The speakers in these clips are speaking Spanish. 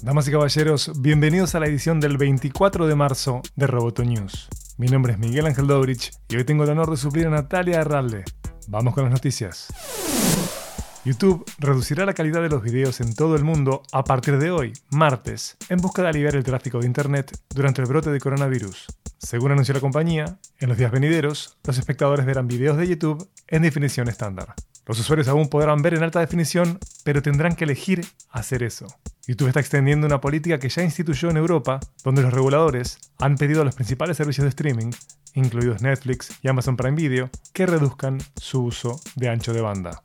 Damas y caballeros, bienvenidos a la edición del 24 de marzo de Roboto News. Mi nombre es Miguel Ángel Dobrich y hoy tengo el honor de suplir a Natalia Herralde. Vamos con las noticias. YouTube reducirá la calidad de los videos en todo el mundo a partir de hoy, martes, en busca de aliviar el tráfico de Internet durante el brote de coronavirus. Según anunció la compañía, en los días venideros, los espectadores verán videos de YouTube en definición estándar. Los usuarios aún podrán ver en alta definición, pero tendrán que elegir hacer eso. YouTube está extendiendo una política que ya instituyó en Europa, donde los reguladores han pedido a los principales servicios de streaming, incluidos Netflix y Amazon Prime Video, que reduzcan su uso de ancho de banda.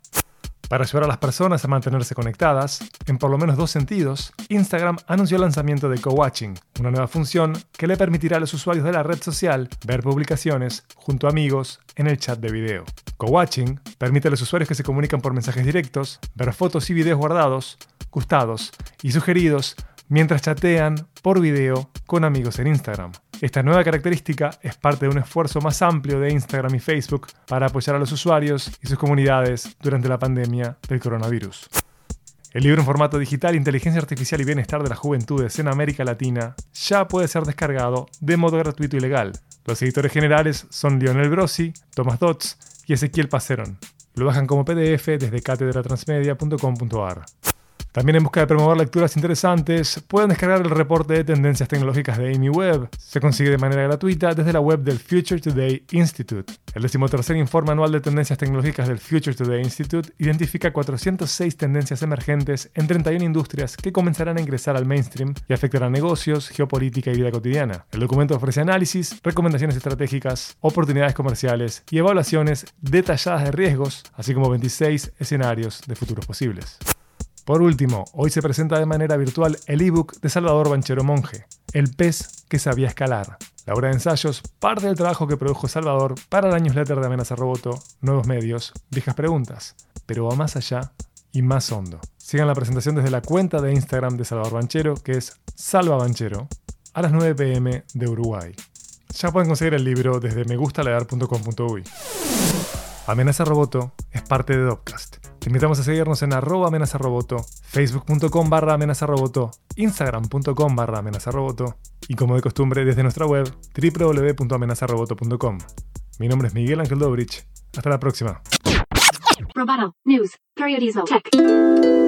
Para ayudar a las personas a mantenerse conectadas, en por lo menos dos sentidos, Instagram anunció el lanzamiento de Co-Watching, una nueva función que le permitirá a los usuarios de la red social ver publicaciones junto a amigos en el chat de video. Co-Watching permite a los usuarios que se comunican por mensajes directos ver fotos y videos guardados, gustados y sugeridos mientras chatean por video con amigos en Instagram. Esta nueva característica es parte de un esfuerzo más amplio de Instagram y Facebook para apoyar a los usuarios y sus comunidades durante la pandemia del coronavirus. El libro en formato digital Inteligencia Artificial y Bienestar de las Juventudes en América Latina ya puede ser descargado de modo gratuito y legal. Los editores generales son Lionel Grossi, Thomas Dodds y Ezequiel Paceron. Lo bajan como PDF desde catedratransmedia.com.ar. También en busca de promover lecturas interesantes, pueden descargar el reporte de tendencias tecnológicas de Amy Web. Se consigue de manera gratuita desde la web del Future Today Institute. El decimotercer informe anual de tendencias tecnológicas del Future Today Institute identifica 406 tendencias emergentes en 31 industrias que comenzarán a ingresar al mainstream y afectarán negocios, geopolítica y vida cotidiana. El documento ofrece análisis, recomendaciones estratégicas, oportunidades comerciales y evaluaciones detalladas de riesgos, así como 26 escenarios de futuros posibles. Por último, hoy se presenta de manera virtual el ebook de Salvador Banchero Monje, El pez que sabía escalar. La obra de ensayos parte del trabajo que produjo Salvador para la newsletter de Amenaza Roboto, Nuevos Medios, Viejas Preguntas, pero va más allá y más hondo. Sigan la presentación desde la cuenta de Instagram de Salvador Banchero, que es Salva Banchero, a las 9 pm de Uruguay. Ya pueden conseguir el libro desde megustalear.com.uy. Amenaza Roboto es parte de Dopcast. Te invitamos a seguirnos en arroba amenazaroboto, facebook.com barra amenazaroboto, instagram.com barra amenazaroboto y como de costumbre desde nuestra web www.amenazaroboto.com. Mi nombre es Miguel Ángel Dobrich. Hasta la próxima. Roboto, news, periodismo, tech.